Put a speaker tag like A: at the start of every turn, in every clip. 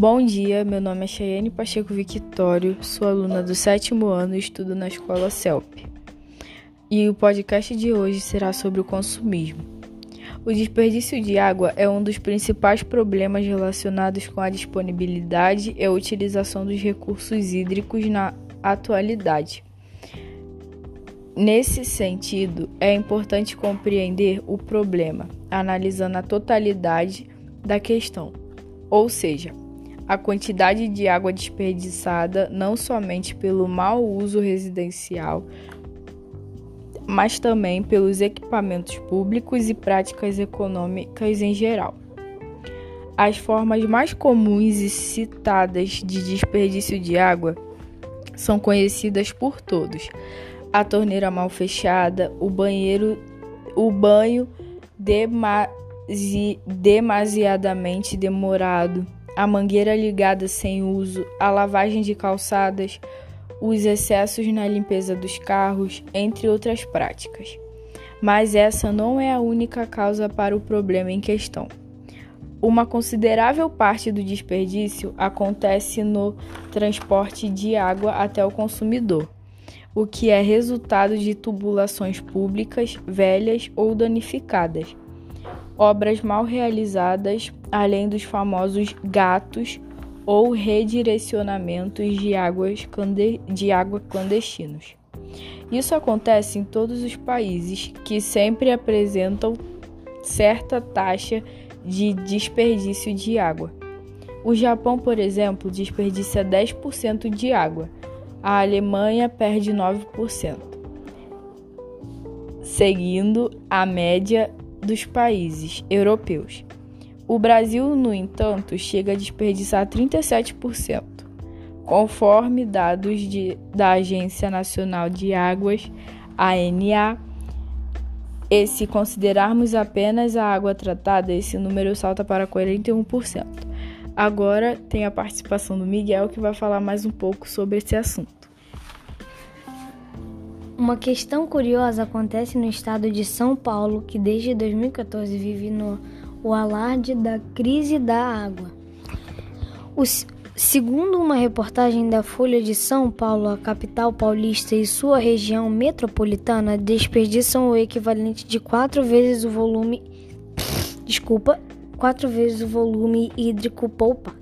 A: Bom dia, meu nome é Cheyenne Pacheco Victório, sou aluna do sétimo ano e estudo na escola CELP. E o podcast de hoje será sobre o consumismo. O desperdício de água é um dos principais problemas relacionados com a disponibilidade e a utilização dos recursos hídricos na atualidade. Nesse sentido, é importante compreender o problema, analisando a totalidade da questão, ou seja, a quantidade de água desperdiçada não somente pelo mau uso residencial, mas também pelos equipamentos públicos e práticas econômicas em geral. As formas mais comuns e citadas de desperdício de água são conhecidas por todos: a torneira mal fechada, o banheiro, o banho demasi, demasiadamente demorado a mangueira ligada sem uso, a lavagem de calçadas, os excessos na limpeza dos carros, entre outras práticas. Mas essa não é a única causa para o problema em questão. Uma considerável parte do desperdício acontece no transporte de água até o consumidor, o que é resultado de tubulações públicas velhas ou danificadas, obras mal realizadas, além dos famosos gatos ou redirecionamentos de, águas de água clandestinos. Isso acontece em todos os países que sempre apresentam certa taxa de desperdício de água. O Japão, por exemplo, desperdiça 10% de água. A Alemanha perde 9%, seguindo a média dos países europeus. O Brasil, no entanto, chega a desperdiçar 37%, conforme dados de, da Agência Nacional de Águas, ANA. E se considerarmos apenas a água tratada, esse número salta para 41%. Agora tem a participação do Miguel que vai falar mais um pouco sobre esse assunto.
B: Uma questão curiosa acontece no estado de São Paulo, que desde 2014 vive no o alarde da crise da água. segundo uma reportagem da Folha de São Paulo, a capital paulista e sua região metropolitana desperdiçam o equivalente de quatro vezes o volume. Desculpa, quatro vezes o volume hídrico poupado.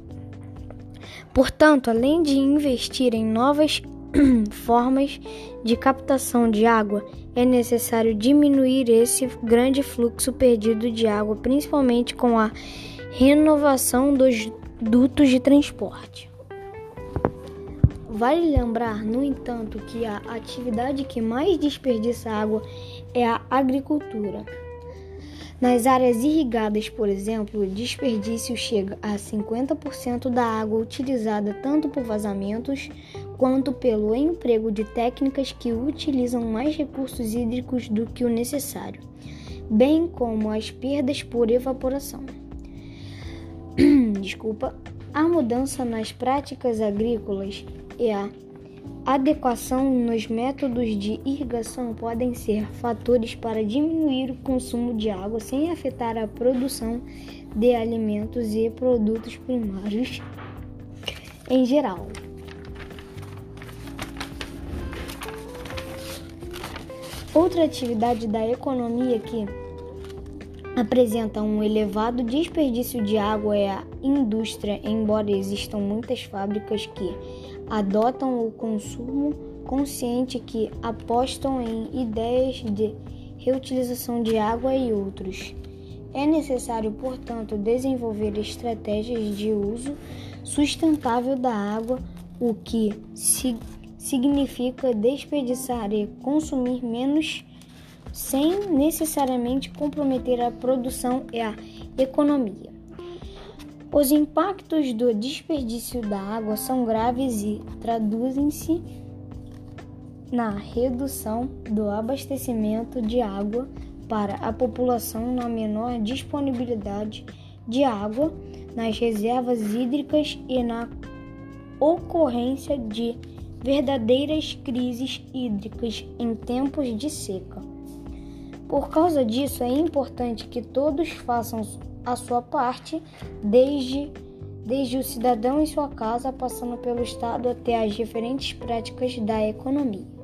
B: Portanto, além de investir em novas formas de captação de água, é necessário diminuir esse grande fluxo perdido de água, principalmente com a renovação dos dutos de transporte. Vale lembrar, no entanto, que a atividade que mais desperdiça água é a agricultura. Nas áreas irrigadas, por exemplo, o desperdício chega a 50% da água utilizada tanto por vazamentos quanto pelo emprego de técnicas que utilizam mais recursos hídricos do que o necessário, bem como as perdas por evaporação. Desculpa, a mudança nas práticas agrícolas e a adequação nos métodos de irrigação podem ser fatores para diminuir o consumo de água sem afetar a produção de alimentos e produtos primários em geral. Outra atividade da economia que apresenta um elevado desperdício de água é a indústria, embora existam muitas fábricas que adotam o consumo consciente que apostam em ideias de reutilização de água e outros. É necessário, portanto, desenvolver estratégias de uso sustentável da água, o que significa desperdiçar e consumir menos sem necessariamente comprometer a produção e a economia. Os impactos do desperdício da água são graves e traduzem-se na redução do abastecimento de água para a população, na menor disponibilidade de água, nas reservas hídricas e na ocorrência de verdadeiras crises hídricas em tempos de seca. Por causa disso, é importante que todos façam a sua parte, desde desde o cidadão em sua casa, passando pelo Estado até as diferentes práticas da economia.